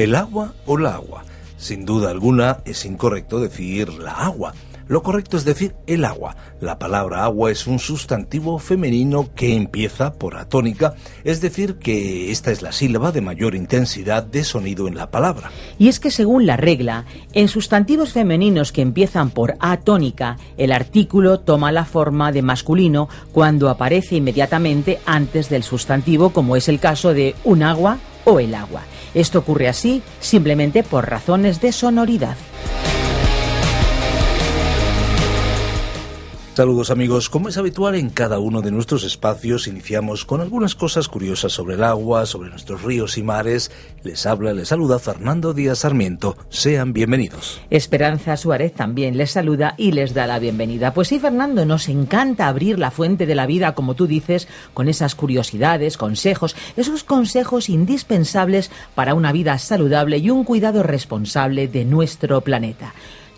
¿El agua o la agua? Sin duda alguna es incorrecto decir la agua. Lo correcto es decir el agua. La palabra agua es un sustantivo femenino que empieza por atónica, es decir, que esta es la sílaba de mayor intensidad de sonido en la palabra. Y es que según la regla, en sustantivos femeninos que empiezan por atónica, el artículo toma la forma de masculino cuando aparece inmediatamente antes del sustantivo, como es el caso de un agua o el agua. Esto ocurre así simplemente por razones de sonoridad. Saludos amigos, como es habitual en cada uno de nuestros espacios, iniciamos con algunas cosas curiosas sobre el agua, sobre nuestros ríos y mares. Les habla, les saluda Fernando Díaz Sarmiento. Sean bienvenidos. Esperanza Suárez también les saluda y les da la bienvenida. Pues sí, Fernando, nos encanta abrir la fuente de la vida, como tú dices, con esas curiosidades, consejos, esos consejos indispensables para una vida saludable y un cuidado responsable de nuestro planeta.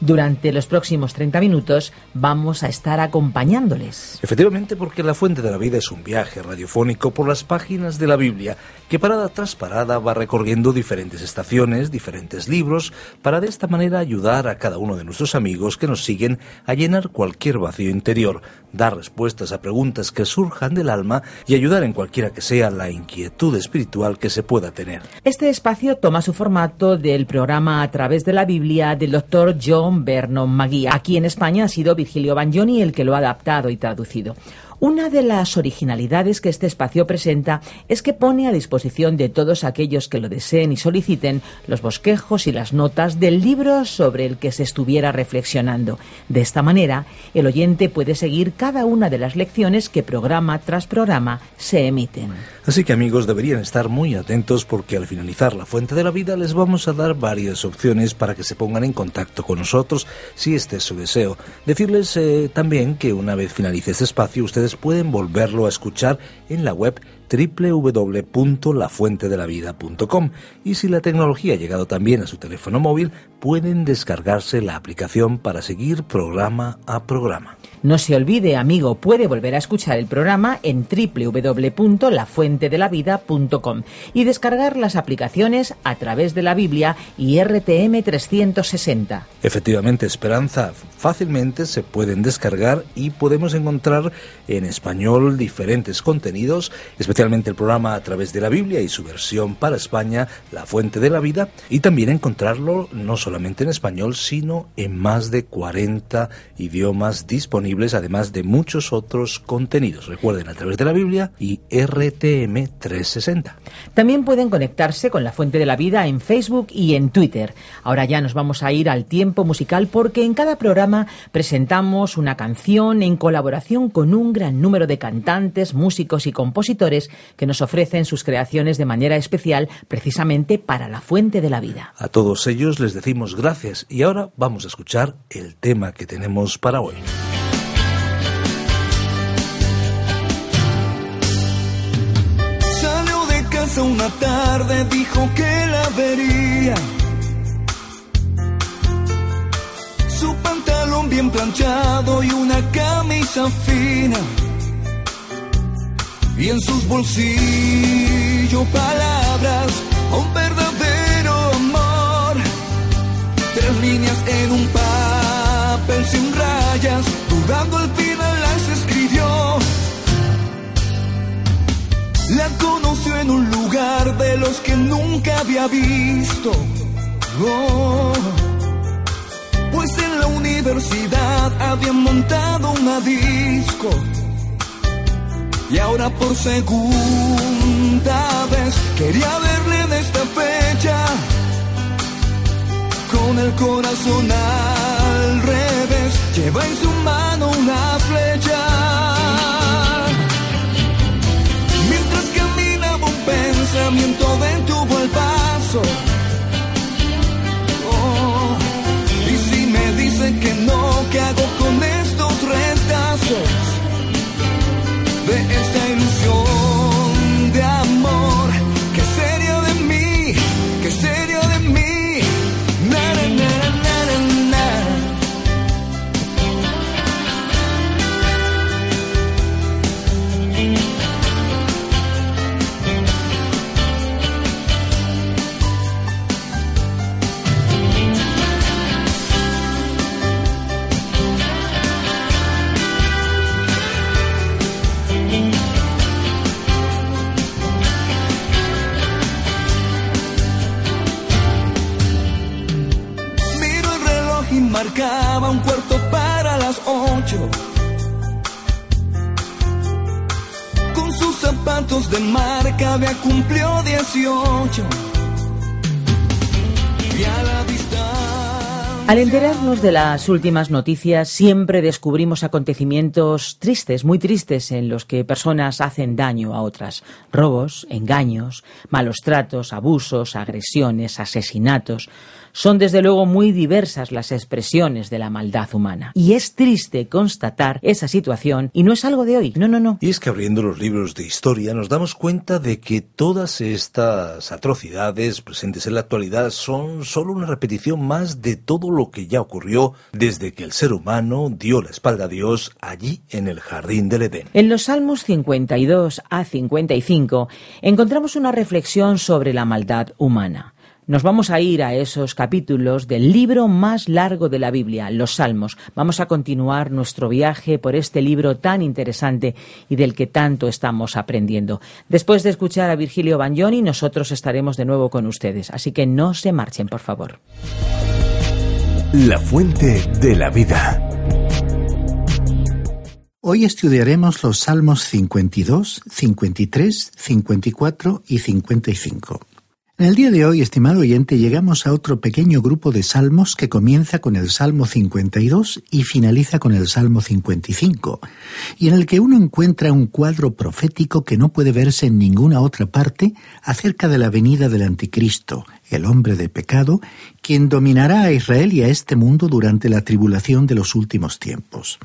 Durante los próximos 30 minutos vamos a estar acompañándoles. Efectivamente, porque La Fuente de la Vida es un viaje radiofónico por las páginas de la Biblia que parada tras parada va recorriendo diferentes estaciones, diferentes libros, para de esta manera ayudar a cada uno de nuestros amigos que nos siguen a llenar cualquier vacío interior, dar respuestas a preguntas que surjan del alma y ayudar en cualquiera que sea la inquietud espiritual que se pueda tener. Este espacio toma su formato del programa A través de la Biblia del doctor John Vernon Magui. Aquí en España ha sido Virgilio Bagnoni el que lo ha adaptado y traducido. Una de las originalidades que este espacio presenta es que pone a disposición de todos aquellos que lo deseen y soliciten los bosquejos y las notas del libro sobre el que se estuviera reflexionando. De esta manera, el oyente puede seguir cada una de las lecciones que programa tras programa se emiten. Así que amigos deberían estar muy atentos porque al finalizar la fuente de la vida les vamos a dar varias opciones para que se pongan en contacto con nosotros si este es su deseo. Decirles eh, también que una vez finalice este espacio ustedes pueden volverlo a escuchar en la web www.lafuentedelavida.com y si la tecnología ha llegado también a su teléfono móvil, pueden descargarse la aplicación para seguir programa a programa. No se olvide, amigo, puede volver a escuchar el programa en www.lafuentedelavida.com y descargar las aplicaciones a través de la Biblia y RTM 360. Efectivamente, Esperanza, fácilmente se pueden descargar y podemos encontrar en español diferentes contenidos, especialmente el programa a través de la Biblia y su versión para España, La Fuente de la Vida, y también encontrarlo no solamente en español, sino en más de 40 idiomas disponibles además de muchos otros contenidos. Recuerden, a través de la Biblia y RTM 360. También pueden conectarse con la Fuente de la Vida en Facebook y en Twitter. Ahora ya nos vamos a ir al tiempo musical porque en cada programa presentamos una canción en colaboración con un gran número de cantantes, músicos y compositores que nos ofrecen sus creaciones de manera especial precisamente para la Fuente de la Vida. A todos ellos les decimos gracias y ahora vamos a escuchar el tema que tenemos para hoy. una tarde dijo que la vería. Su pantalón bien planchado y una camisa fina. Y en sus bolsillos palabras un verdadero amor. Tres líneas en un papel sin rayas, dudando al final las escribió. La conoció en un lugar de los que nunca había visto. Oh, pues en la universidad habían montado una disco. Y ahora por segunda vez quería verle en esta fecha con el corazón al revés. Lleva en su mano una flecha. Mientras caminaba un pensamiento detuvo el paso. Oh, y si me dice que no, ¿qué hago con estos retazos? Marca había cumplió 18. Y a la al enterarnos de las últimas noticias, siempre descubrimos acontecimientos tristes, muy tristes, en los que personas hacen daño a otras. Robos, engaños, malos tratos, abusos, agresiones, asesinatos. Son desde luego muy diversas las expresiones de la maldad humana. Y es triste constatar esa situación y no es algo de hoy, no, no, no. Y es que abriendo los libros de historia nos damos cuenta de que todas estas atrocidades presentes en la actualidad son solo una repetición más de todo lo que ya ocurrió desde que el ser humano dio la espalda a Dios allí en el jardín del Edén. En los Salmos 52 a 55 encontramos una reflexión sobre la maldad humana. Nos vamos a ir a esos capítulos del libro más largo de la Biblia, los Salmos. Vamos a continuar nuestro viaje por este libro tan interesante y del que tanto estamos aprendiendo. Después de escuchar a Virgilio Bagnoni, nosotros estaremos de nuevo con ustedes, así que no se marchen, por favor. La fuente de la vida. Hoy estudiaremos los Salmos 52, 53, 54 y 55. En el día de hoy, estimado oyente, llegamos a otro pequeño grupo de salmos que comienza con el Salmo 52 y finaliza con el Salmo 55, y en el que uno encuentra un cuadro profético que no puede verse en ninguna otra parte acerca de la venida del Anticristo, el hombre de pecado, quien dominará a Israel y a este mundo durante la tribulación de los últimos tiempos.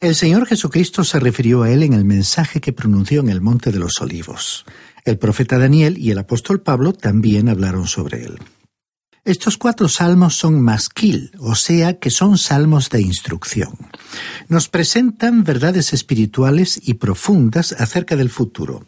El Señor Jesucristo se refirió a él en el mensaje que pronunció en el Monte de los Olivos. El profeta Daniel y el apóstol Pablo también hablaron sobre él. Estos cuatro salmos son masquil, o sea que son salmos de instrucción. Nos presentan verdades espirituales y profundas acerca del futuro.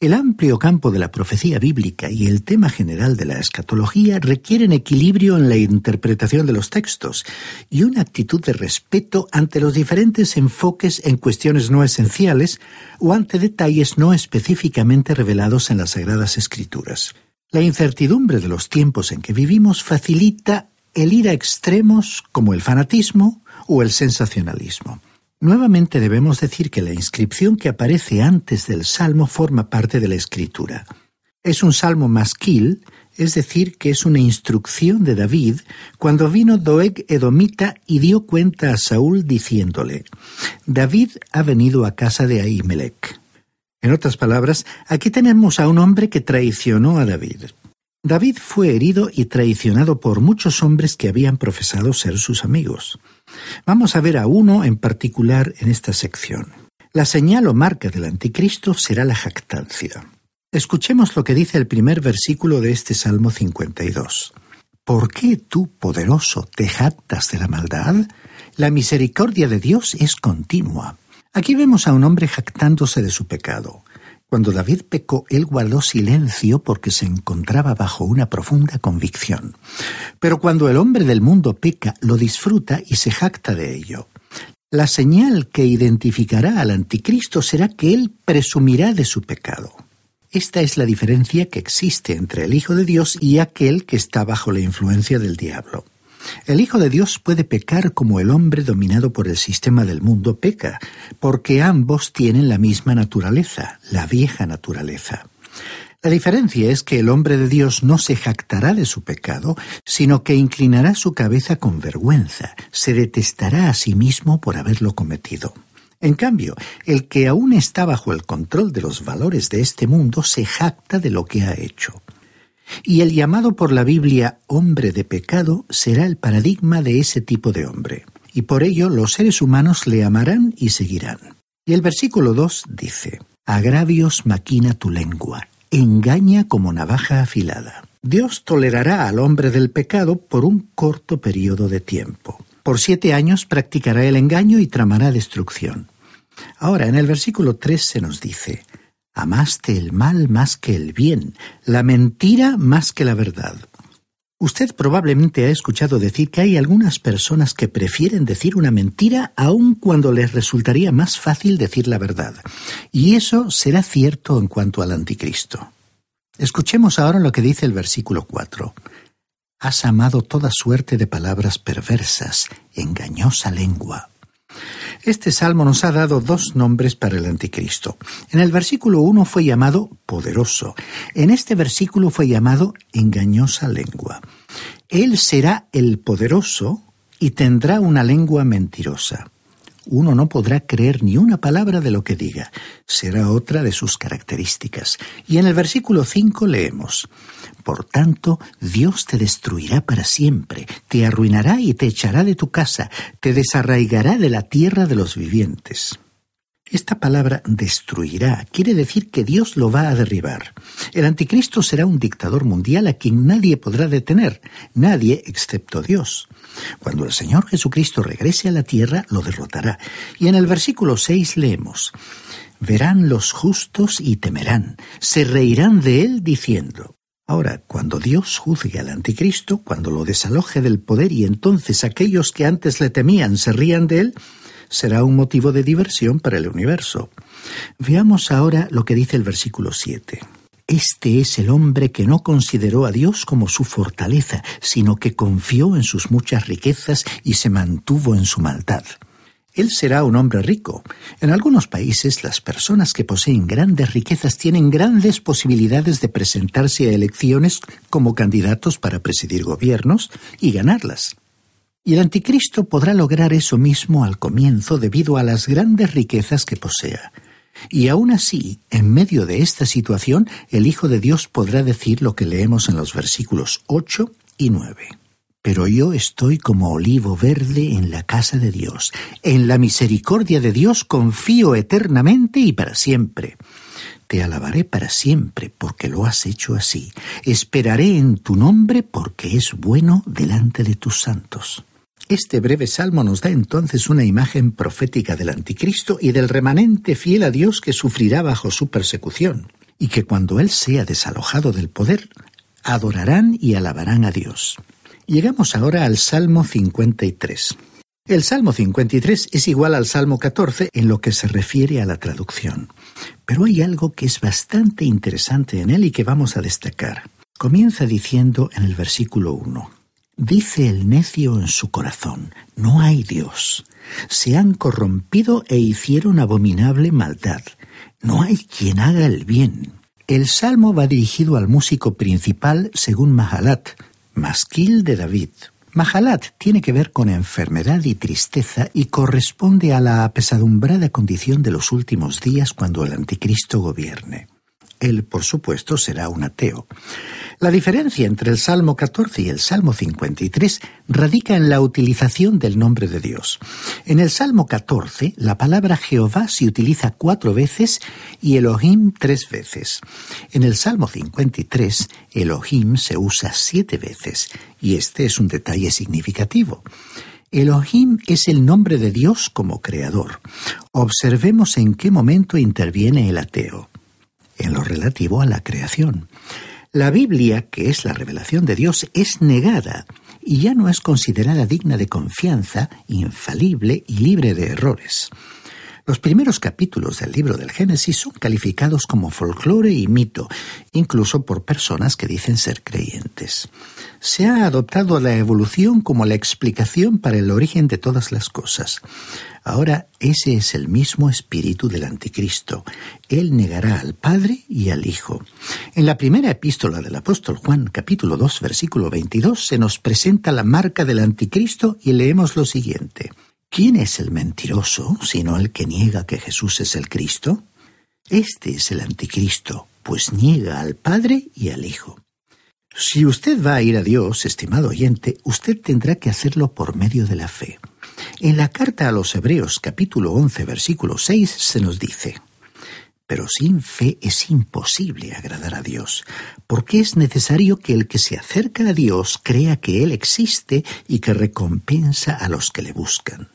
El amplio campo de la profecía bíblica y el tema general de la escatología requieren equilibrio en la interpretación de los textos y una actitud de respeto ante los diferentes enfoques en cuestiones no esenciales o ante detalles no específicamente revelados en las Sagradas Escrituras. La incertidumbre de los tiempos en que vivimos facilita el ir a extremos como el fanatismo o el sensacionalismo. Nuevamente debemos decir que la inscripción que aparece antes del salmo forma parte de la escritura. Es un salmo masquil, es decir, que es una instrucción de David cuando vino Doeg Edomita y dio cuenta a Saúl diciéndole, David ha venido a casa de Ahimelech. En otras palabras, aquí tenemos a un hombre que traicionó a David. David fue herido y traicionado por muchos hombres que habían profesado ser sus amigos. Vamos a ver a uno en particular en esta sección. La señal o marca del anticristo será la jactancia. Escuchemos lo que dice el primer versículo de este Salmo 52. ¿Por qué tú, poderoso, te jactas de la maldad? La misericordia de Dios es continua. Aquí vemos a un hombre jactándose de su pecado. Cuando David pecó, él guardó silencio porque se encontraba bajo una profunda convicción. Pero cuando el hombre del mundo peca, lo disfruta y se jacta de ello. La señal que identificará al anticristo será que él presumirá de su pecado. Esta es la diferencia que existe entre el Hijo de Dios y aquel que está bajo la influencia del diablo. El Hijo de Dios puede pecar como el hombre dominado por el sistema del mundo peca, porque ambos tienen la misma naturaleza, la vieja naturaleza. La diferencia es que el hombre de Dios no se jactará de su pecado, sino que inclinará su cabeza con vergüenza, se detestará a sí mismo por haberlo cometido. En cambio, el que aún está bajo el control de los valores de este mundo se jacta de lo que ha hecho. Y el llamado por la Biblia hombre de pecado será el paradigma de ese tipo de hombre. Y por ello los seres humanos le amarán y seguirán. Y el versículo 2 dice, Agravios maquina tu lengua, engaña como navaja afilada. Dios tolerará al hombre del pecado por un corto periodo de tiempo. Por siete años practicará el engaño y tramará destrucción. Ahora, en el versículo 3 se nos dice, Amaste el mal más que el bien, la mentira más que la verdad. Usted probablemente ha escuchado decir que hay algunas personas que prefieren decir una mentira aun cuando les resultaría más fácil decir la verdad. Y eso será cierto en cuanto al anticristo. Escuchemos ahora lo que dice el versículo 4. Has amado toda suerte de palabras perversas, engañosa lengua. Este salmo nos ha dado dos nombres para el anticristo. En el versículo 1 fue llamado poderoso. En este versículo fue llamado engañosa lengua. Él será el poderoso y tendrá una lengua mentirosa. Uno no podrá creer ni una palabra de lo que diga. Será otra de sus características. Y en el versículo 5 leemos, Por tanto, Dios te destruirá para siempre, te arruinará y te echará de tu casa, te desarraigará de la tierra de los vivientes. Esta palabra destruirá quiere decir que Dios lo va a derribar. El anticristo será un dictador mundial a quien nadie podrá detener, nadie excepto Dios. Cuando el Señor Jesucristo regrese a la tierra, lo derrotará. Y en el versículo 6 leemos, Verán los justos y temerán, se reirán de él diciendo, Ahora, cuando Dios juzgue al anticristo, cuando lo desaloje del poder y entonces aquellos que antes le temían se rían de él, será un motivo de diversión para el universo. Veamos ahora lo que dice el versículo 7. Este es el hombre que no consideró a Dios como su fortaleza, sino que confió en sus muchas riquezas y se mantuvo en su maldad. Él será un hombre rico. En algunos países las personas que poseen grandes riquezas tienen grandes posibilidades de presentarse a elecciones como candidatos para presidir gobiernos y ganarlas. Y el anticristo podrá lograr eso mismo al comienzo debido a las grandes riquezas que posea. Y aún así, en medio de esta situación, el Hijo de Dios podrá decir lo que leemos en los versículos 8 y 9. Pero yo estoy como olivo verde en la casa de Dios. En la misericordia de Dios confío eternamente y para siempre. Te alabaré para siempre porque lo has hecho así. Esperaré en tu nombre porque es bueno delante de tus santos. Este breve salmo nos da entonces una imagen profética del anticristo y del remanente fiel a Dios que sufrirá bajo su persecución, y que cuando él sea desalojado del poder, adorarán y alabarán a Dios. Llegamos ahora al Salmo 53. El Salmo 53 es igual al Salmo 14 en lo que se refiere a la traducción, pero hay algo que es bastante interesante en él y que vamos a destacar. Comienza diciendo en el versículo 1, Dice el necio en su corazón, no hay Dios. Se han corrompido e hicieron abominable maldad. No hay quien haga el bien. El salmo va dirigido al músico principal según Mahalat, masquil de David. Mahalat tiene que ver con enfermedad y tristeza y corresponde a la apesadumbrada condición de los últimos días cuando el anticristo gobierne. Él, por supuesto, será un ateo. La diferencia entre el Salmo 14 y el Salmo 53 radica en la utilización del nombre de Dios. En el Salmo 14, la palabra Jehová se utiliza cuatro veces y Elohim tres veces. En el Salmo 53, Elohim se usa siete veces, y este es un detalle significativo. Elohim es el nombre de Dios como creador. Observemos en qué momento interviene el ateo. En lo relativo a la creación. La Biblia, que es la revelación de Dios, es negada y ya no es considerada digna de confianza, infalible y libre de errores. Los primeros capítulos del libro del Génesis son calificados como folclore y mito, incluso por personas que dicen ser creyentes. Se ha adoptado la evolución como la explicación para el origen de todas las cosas. Ahora ese es el mismo espíritu del anticristo. Él negará al Padre y al Hijo. En la primera epístola del apóstol Juan, capítulo 2, versículo 22, se nos presenta la marca del anticristo y leemos lo siguiente. ¿Quién es el mentiroso sino el que niega que Jesús es el Cristo? Este es el anticristo, pues niega al Padre y al Hijo. Si usted va a ir a Dios, estimado oyente, usted tendrá que hacerlo por medio de la fe. En la carta a los Hebreos capítulo 11 versículo 6 se nos dice, pero sin fe es imposible agradar a Dios, porque es necesario que el que se acerca a Dios crea que Él existe y que recompensa a los que le buscan.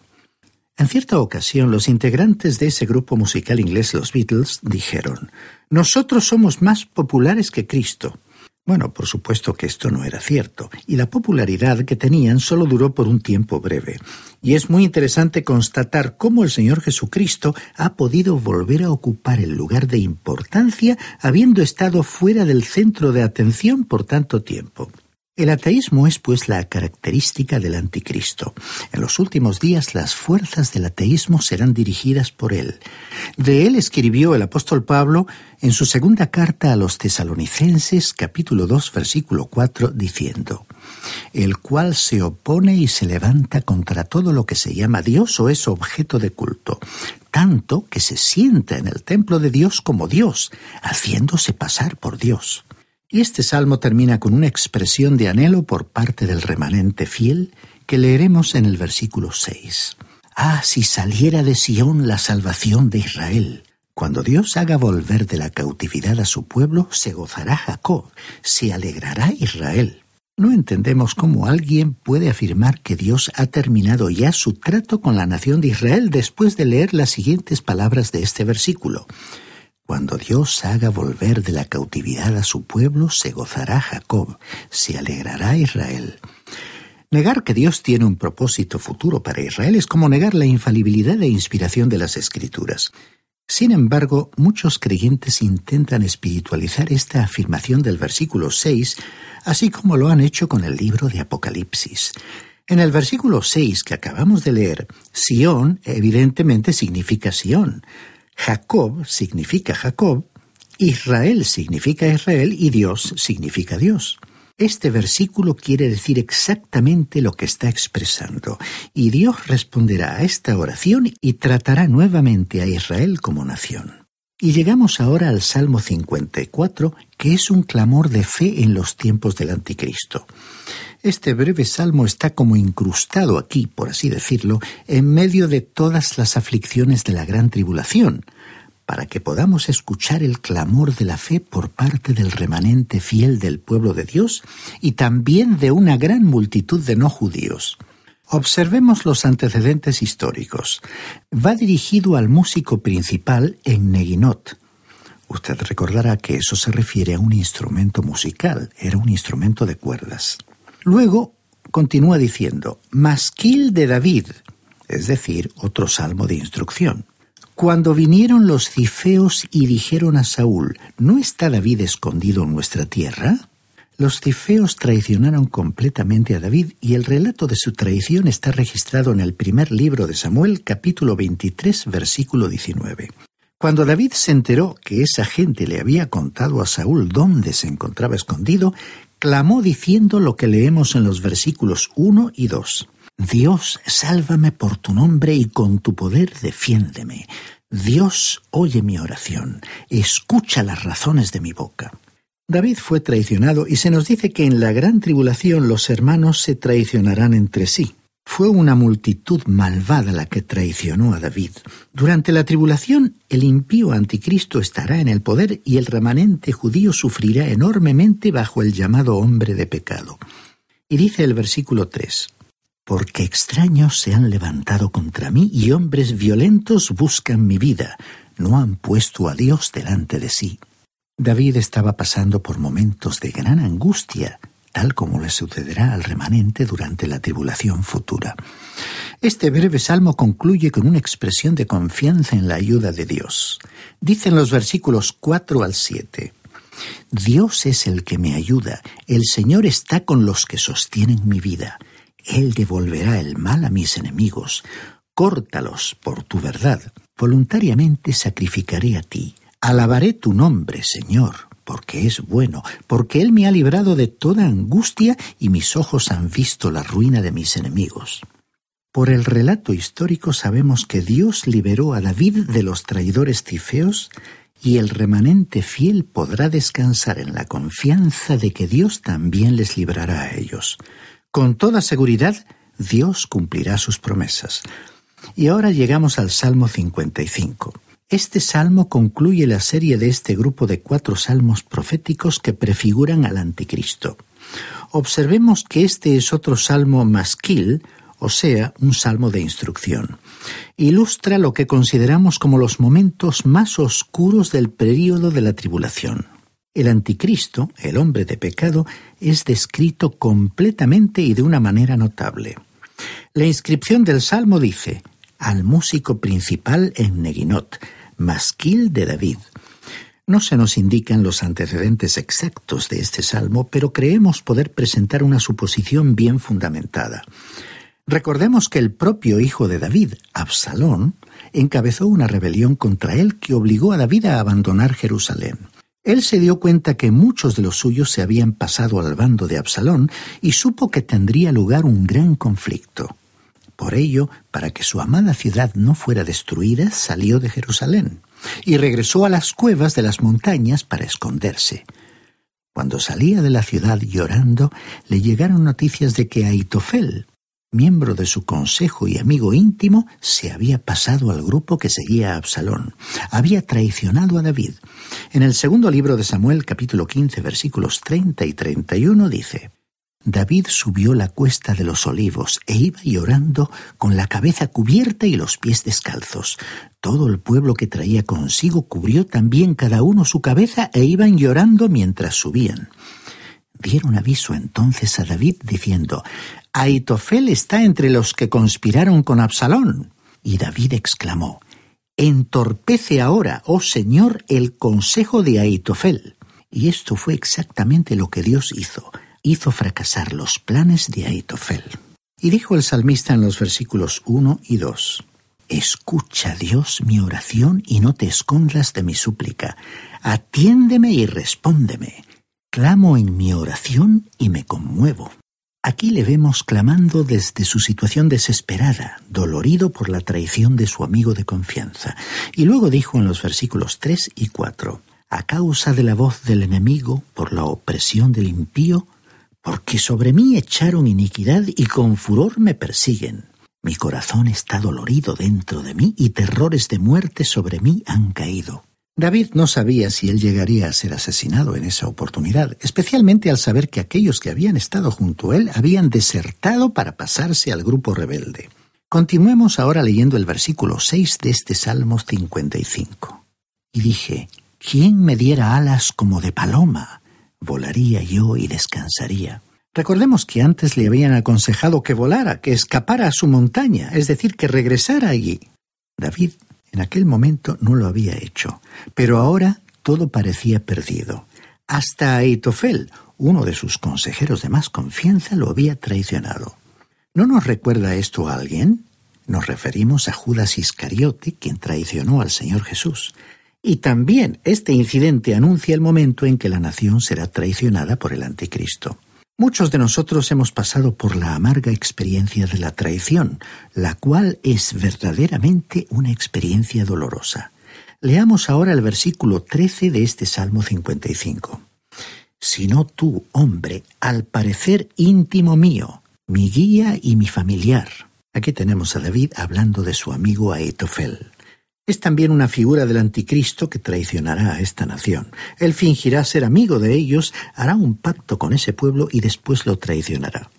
En cierta ocasión, los integrantes de ese grupo musical inglés, los Beatles, dijeron, Nosotros somos más populares que Cristo. Bueno, por supuesto que esto no era cierto, y la popularidad que tenían solo duró por un tiempo breve. Y es muy interesante constatar cómo el Señor Jesucristo ha podido volver a ocupar el lugar de importancia habiendo estado fuera del centro de atención por tanto tiempo. El ateísmo es pues la característica del anticristo. En los últimos días las fuerzas del ateísmo serán dirigidas por él. De él escribió el apóstol Pablo en su segunda carta a los tesalonicenses capítulo 2 versículo 4 diciendo, el cual se opone y se levanta contra todo lo que se llama Dios o es objeto de culto, tanto que se sienta en el templo de Dios como Dios, haciéndose pasar por Dios. Y este salmo termina con una expresión de anhelo por parte del remanente fiel que leeremos en el versículo 6. Ah, si saliera de Sión la salvación de Israel. Cuando Dios haga volver de la cautividad a su pueblo, se gozará Jacob, se alegrará Israel. No entendemos cómo alguien puede afirmar que Dios ha terminado ya su trato con la nación de Israel después de leer las siguientes palabras de este versículo. Cuando Dios haga volver de la cautividad a su pueblo, se gozará Jacob, se alegrará Israel. Negar que Dios tiene un propósito futuro para Israel es como negar la infalibilidad e inspiración de las Escrituras. Sin embargo, muchos creyentes intentan espiritualizar esta afirmación del versículo 6, así como lo han hecho con el libro de Apocalipsis. En el versículo 6 que acabamos de leer, Sión evidentemente significa Sión. Jacob significa Jacob, Israel significa Israel y Dios significa Dios. Este versículo quiere decir exactamente lo que está expresando, y Dios responderá a esta oración y tratará nuevamente a Israel como nación. Y llegamos ahora al Salmo 54, que es un clamor de fe en los tiempos del Anticristo. Este breve salmo está como incrustado aquí, por así decirlo, en medio de todas las aflicciones de la gran tribulación, para que podamos escuchar el clamor de la fe por parte del remanente fiel del pueblo de Dios y también de una gran multitud de no judíos. Observemos los antecedentes históricos. Va dirigido al músico principal en Neguinot. Usted recordará que eso se refiere a un instrumento musical, era un instrumento de cuerdas. Luego continúa diciendo, Masquil de David, es decir, otro salmo de instrucción. Cuando vinieron los cifeos y dijeron a Saúl, ¿no está David escondido en nuestra tierra? Los cifeos traicionaron completamente a David y el relato de su traición está registrado en el primer libro de Samuel capítulo 23 versículo 19. Cuando David se enteró que esa gente le había contado a Saúl dónde se encontraba escondido, clamó diciendo lo que leemos en los versículos 1 y 2. Dios, sálvame por tu nombre y con tu poder defiéndeme. Dios, oye mi oración, escucha las razones de mi boca. David fue traicionado y se nos dice que en la gran tribulación los hermanos se traicionarán entre sí. Fue una multitud malvada la que traicionó a David. Durante la tribulación, el impío anticristo estará en el poder y el remanente judío sufrirá enormemente bajo el llamado hombre de pecado. Y dice el versículo 3, Porque extraños se han levantado contra mí y hombres violentos buscan mi vida, no han puesto a Dios delante de sí. David estaba pasando por momentos de gran angustia, tal como le sucederá al remanente durante la tribulación futura. Este breve salmo concluye con una expresión de confianza en la ayuda de Dios. Dicen los versículos 4 al 7. Dios es el que me ayuda, el Señor está con los que sostienen mi vida. Él devolverá el mal a mis enemigos. Córtalos por tu verdad. Voluntariamente sacrificaré a ti Alabaré tu nombre, Señor, porque es bueno, porque Él me ha librado de toda angustia y mis ojos han visto la ruina de mis enemigos. Por el relato histórico sabemos que Dios liberó a David de los traidores cifeos y el remanente fiel podrá descansar en la confianza de que Dios también les librará a ellos. Con toda seguridad, Dios cumplirá sus promesas. Y ahora llegamos al Salmo 55. Este salmo concluye la serie de este grupo de cuatro salmos proféticos que prefiguran al anticristo. Observemos que este es otro salmo masquil, o sea, un salmo de instrucción. Ilustra lo que consideramos como los momentos más oscuros del período de la tribulación. El anticristo, el hombre de pecado, es descrito completamente y de una manera notable. La inscripción del salmo dice, al músico principal en Neguinot, masquil de David. No se nos indican los antecedentes exactos de este salmo, pero creemos poder presentar una suposición bien fundamentada. Recordemos que el propio hijo de David, Absalón, encabezó una rebelión contra él que obligó a David a abandonar Jerusalén. Él se dio cuenta que muchos de los suyos se habían pasado al bando de Absalón y supo que tendría lugar un gran conflicto. Por ello, para que su amada ciudad no fuera destruida, salió de Jerusalén y regresó a las cuevas de las montañas para esconderse. Cuando salía de la ciudad llorando, le llegaron noticias de que Aitofel, miembro de su consejo y amigo íntimo, se había pasado al grupo que seguía a Absalón. Había traicionado a David. En el segundo libro de Samuel, capítulo 15, versículos 30 y 31, dice, David subió la cuesta de los olivos e iba llorando con la cabeza cubierta y los pies descalzos. Todo el pueblo que traía consigo cubrió también cada uno su cabeza e iban llorando mientras subían. Dieron aviso entonces a David diciendo, Aitofel está entre los que conspiraron con Absalón. Y David exclamó, Entorpece ahora, oh Señor, el consejo de Aitofel. Y esto fue exactamente lo que Dios hizo. Hizo fracasar los planes de Aitofel. Y dijo el salmista en los versículos 1 y 2, Escucha, Dios, mi oración y no te escondas de mi súplica. Atiéndeme y respóndeme. Clamo en mi oración y me conmuevo. Aquí le vemos clamando desde su situación desesperada, dolorido por la traición de su amigo de confianza. Y luego dijo en los versículos 3 y 4, a causa de la voz del enemigo, por la opresión del impío, porque sobre mí echaron iniquidad y con furor me persiguen. Mi corazón está dolorido dentro de mí y terrores de muerte sobre mí han caído. David no sabía si él llegaría a ser asesinado en esa oportunidad, especialmente al saber que aquellos que habían estado junto a él habían desertado para pasarse al grupo rebelde. Continuemos ahora leyendo el versículo 6 de este Salmo 55. Y dije, ¿quién me diera alas como de paloma? Volaría yo y descansaría. Recordemos que antes le habían aconsejado que volara, que escapara a su montaña, es decir, que regresara allí. David en aquel momento no lo había hecho, pero ahora todo parecía perdido. Hasta Aitofel, uno de sus consejeros de más confianza, lo había traicionado. ¿No nos recuerda esto a alguien? Nos referimos a Judas Iscariote, quien traicionó al Señor Jesús. Y también este incidente anuncia el momento en que la nación será traicionada por el Anticristo. Muchos de nosotros hemos pasado por la amarga experiencia de la traición, la cual es verdaderamente una experiencia dolorosa. Leamos ahora el versículo 13 de este Salmo 55. Sino tú, hombre, al parecer íntimo mío, mi guía y mi familiar. Aquí tenemos a David hablando de su amigo Aetofel. Es también una figura del anticristo que traicionará a esta nación. Él fingirá ser amigo de ellos, hará un pacto con ese pueblo y después lo traicionará.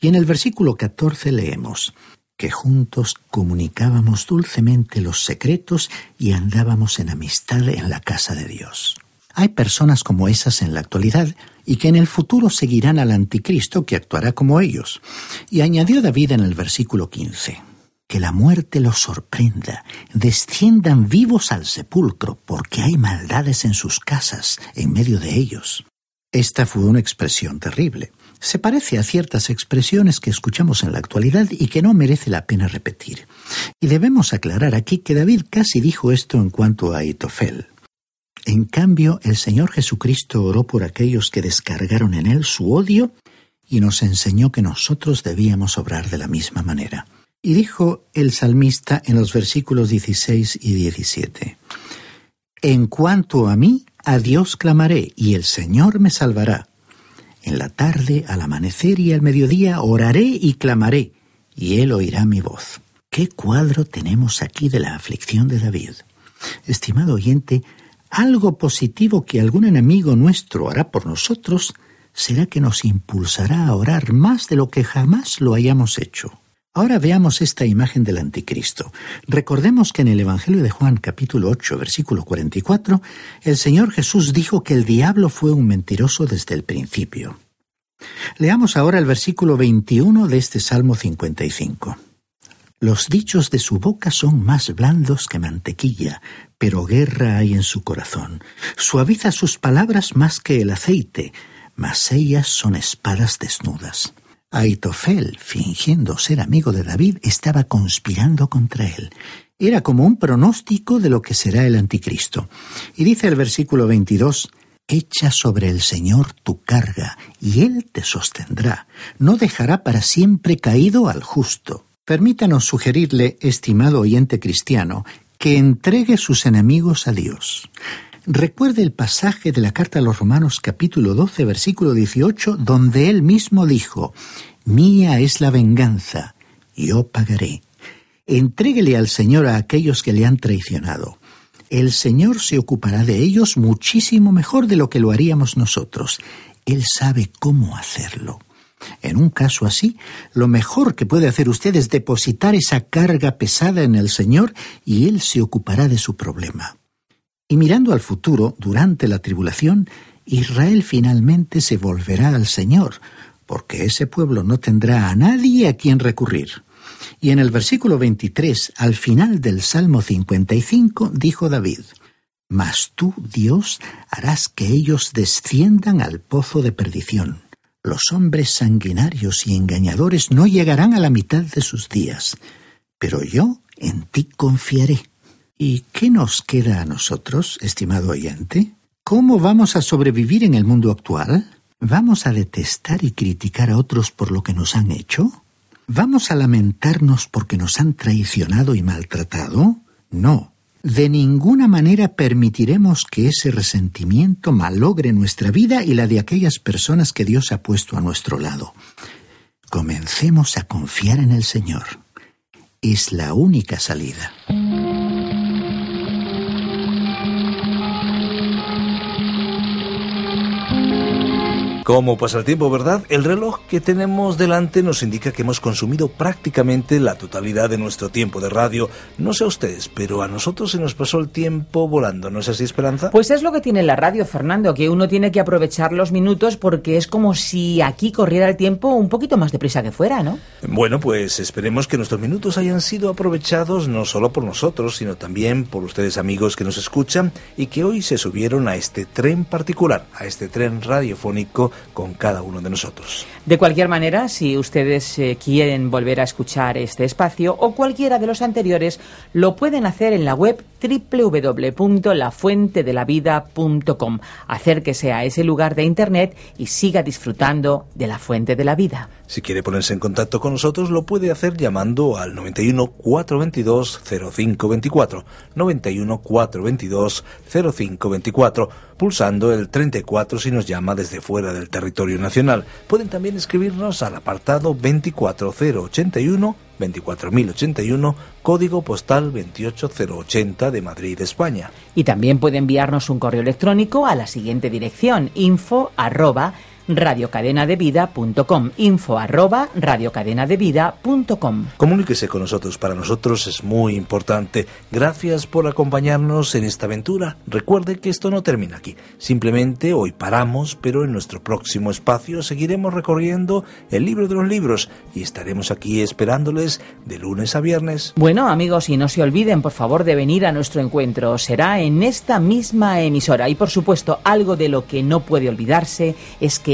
Y en el versículo 14 leemos que juntos comunicábamos dulcemente los secretos y andábamos en amistad en la casa de Dios. Hay personas como esas en la actualidad y que en el futuro seguirán al anticristo que actuará como ellos. Y añadió David en el versículo 15 que la muerte los sorprenda, desciendan vivos al sepulcro, porque hay maldades en sus casas, en medio de ellos. Esta fue una expresión terrible. Se parece a ciertas expresiones que escuchamos en la actualidad y que no merece la pena repetir. Y debemos aclarar aquí que David casi dijo esto en cuanto a Itofel. En cambio, el Señor Jesucristo oró por aquellos que descargaron en él su odio y nos enseñó que nosotros debíamos obrar de la misma manera. Y dijo el salmista en los versículos 16 y 17, En cuanto a mí, a Dios clamaré, y el Señor me salvará. En la tarde, al amanecer y al mediodía, oraré y clamaré, y Él oirá mi voz. ¿Qué cuadro tenemos aquí de la aflicción de David? Estimado oyente, algo positivo que algún enemigo nuestro hará por nosotros será que nos impulsará a orar más de lo que jamás lo hayamos hecho. Ahora veamos esta imagen del anticristo. Recordemos que en el Evangelio de Juan capítulo 8 versículo 44, el Señor Jesús dijo que el diablo fue un mentiroso desde el principio. Leamos ahora el versículo 21 de este Salmo 55. Los dichos de su boca son más blandos que mantequilla, pero guerra hay en su corazón. Suaviza sus palabras más que el aceite, mas ellas son espadas desnudas. Aitofel, fingiendo ser amigo de David, estaba conspirando contra él. Era como un pronóstico de lo que será el anticristo. Y dice el versículo 22, Echa sobre el Señor tu carga, y Él te sostendrá. No dejará para siempre caído al justo. Permítanos sugerirle, estimado oyente cristiano, que entregue sus enemigos a Dios. Recuerde el pasaje de la carta a los Romanos capítulo 12 versículo 18 donde él mismo dijo, Mía es la venganza, yo pagaré. Entréguele al Señor a aquellos que le han traicionado. El Señor se ocupará de ellos muchísimo mejor de lo que lo haríamos nosotros. Él sabe cómo hacerlo. En un caso así, lo mejor que puede hacer usted es depositar esa carga pesada en el Señor y Él se ocupará de su problema. Y mirando al futuro, durante la tribulación, Israel finalmente se volverá al Señor, porque ese pueblo no tendrá a nadie a quien recurrir. Y en el versículo 23, al final del Salmo 55, dijo David, Mas tú, Dios, harás que ellos desciendan al pozo de perdición los hombres sanguinarios y engañadores no llegarán a la mitad de sus días, pero yo en ti confiaré. ¿Y qué nos queda a nosotros, estimado oyente? ¿Cómo vamos a sobrevivir en el mundo actual? ¿Vamos a detestar y criticar a otros por lo que nos han hecho? ¿Vamos a lamentarnos porque nos han traicionado y maltratado? No. De ninguna manera permitiremos que ese resentimiento malogre nuestra vida y la de aquellas personas que Dios ha puesto a nuestro lado. Comencemos a confiar en el Señor. Es la única salida. ¿Cómo pasa el tiempo, verdad? El reloj que tenemos delante nos indica que hemos consumido prácticamente la totalidad de nuestro tiempo de radio. No sé a ustedes, pero a nosotros se nos pasó el tiempo volando, ¿no es así, Esperanza? Pues es lo que tiene la radio, Fernando, que uno tiene que aprovechar los minutos porque es como si aquí corriera el tiempo un poquito más deprisa que fuera, ¿no? Bueno, pues esperemos que nuestros minutos hayan sido aprovechados no solo por nosotros, sino también por ustedes amigos que nos escuchan y que hoy se subieron a este tren particular, a este tren radiofónico con cada uno de nosotros. De cualquier manera, si ustedes eh, quieren volver a escuchar este espacio o cualquiera de los anteriores, lo pueden hacer en la web www.lafuentedelavida.com. Acérquese a ese lugar de Internet y siga disfrutando de la fuente de la vida. Si quiere ponerse en contacto con nosotros, lo puede hacer llamando al 91 422 0524, 91 422 0524, pulsando el 34 si nos llama desde fuera del territorio nacional. Pueden también escribirnos al apartado 24081 24081, código postal 28080 de Madrid, España. Y también puede enviarnos un correo electrónico a la siguiente dirección info arroba radiocadenadevida.com info arroba radiocadenadevida.com Comuníquese con nosotros, para nosotros es muy importante. Gracias por acompañarnos en esta aventura. Recuerde que esto no termina aquí. Simplemente hoy paramos, pero en nuestro próximo espacio seguiremos recorriendo el libro de los libros y estaremos aquí esperándoles de lunes a viernes. Bueno, amigos, y no se olviden, por favor, de venir a nuestro encuentro. Será en esta misma emisora. Y por supuesto, algo de lo que no puede olvidarse es que